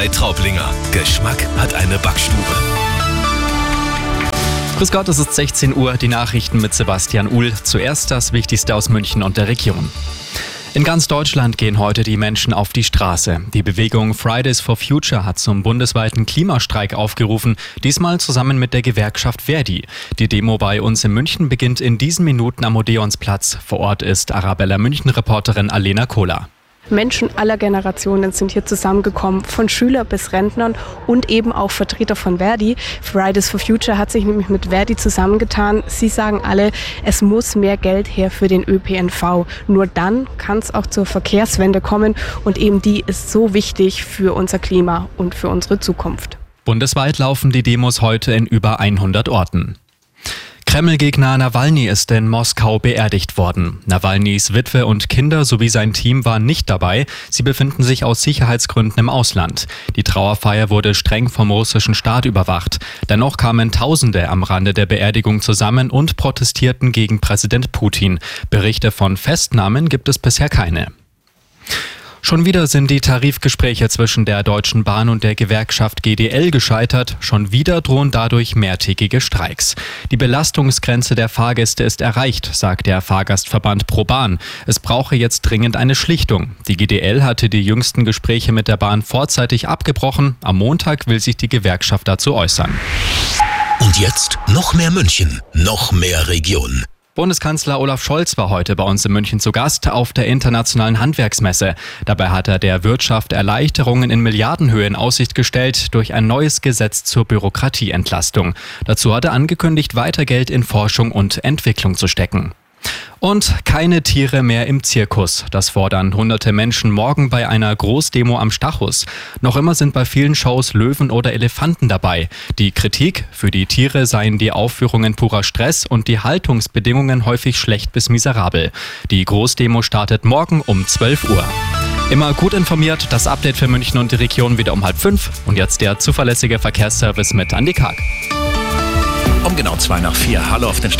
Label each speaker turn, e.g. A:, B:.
A: Drei Traublinger. Geschmack hat eine Backstube.
B: Grüß Gott, es ist 16 Uhr, die Nachrichten mit Sebastian Uhl. Zuerst das Wichtigste aus München und der Region. In ganz Deutschland gehen heute die Menschen auf die Straße. Die Bewegung Fridays for Future hat zum bundesweiten Klimastreik aufgerufen, diesmal zusammen mit der Gewerkschaft Verdi. Die Demo bei uns in München beginnt in diesen Minuten am Odeonsplatz. Vor Ort ist Arabella München-Reporterin Alena Kohler.
C: Menschen aller Generationen sind hier zusammengekommen, von Schüler bis Rentnern und eben auch Vertreter von Verdi. Fridays for Future hat sich nämlich mit Verdi zusammengetan. Sie sagen alle, es muss mehr Geld her für den ÖPNV. Nur dann kann es auch zur Verkehrswende kommen und eben die ist so wichtig für unser Klima und für unsere Zukunft.
B: Bundesweit laufen die Demos heute in über 100 Orten. Kreml-Gegner Nawalny ist in Moskau beerdigt worden. Nawalnys Witwe und Kinder sowie sein Team waren nicht dabei. Sie befinden sich aus Sicherheitsgründen im Ausland. Die Trauerfeier wurde streng vom russischen Staat überwacht. Dennoch kamen Tausende am Rande der Beerdigung zusammen und protestierten gegen Präsident Putin. Berichte von Festnahmen gibt es bisher keine. Schon wieder sind die Tarifgespräche zwischen der Deutschen Bahn und der Gewerkschaft GDL gescheitert. Schon wieder drohen dadurch mehrtägige Streiks. Die Belastungsgrenze der Fahrgäste ist erreicht, sagt der Fahrgastverband ProBahn. Es brauche jetzt dringend eine Schlichtung. Die GDL hatte die jüngsten Gespräche mit der Bahn vorzeitig abgebrochen. Am Montag will sich die Gewerkschaft dazu äußern.
A: Und jetzt noch mehr München, noch mehr Region.
B: Bundeskanzler Olaf Scholz war heute bei uns in München zu Gast auf der internationalen Handwerksmesse. Dabei hat er der Wirtschaft Erleichterungen in Milliardenhöhe in Aussicht gestellt durch ein neues Gesetz zur Bürokratieentlastung. Dazu hat er angekündigt, weiter Geld in Forschung und Entwicklung zu stecken. Und keine Tiere mehr im Zirkus. Das fordern hunderte Menschen morgen bei einer Großdemo am Stachus. Noch immer sind bei vielen Shows Löwen oder Elefanten dabei. Die Kritik, für die Tiere seien die Aufführungen purer Stress und die Haltungsbedingungen häufig schlecht bis miserabel. Die Großdemo startet morgen um 12 Uhr. Immer gut informiert, das Update für München und die Region wieder um halb fünf. Und jetzt der zuverlässige Verkehrsservice mit Andi Karg.
A: Um genau zwei nach vier. Hallo auf den Straßen.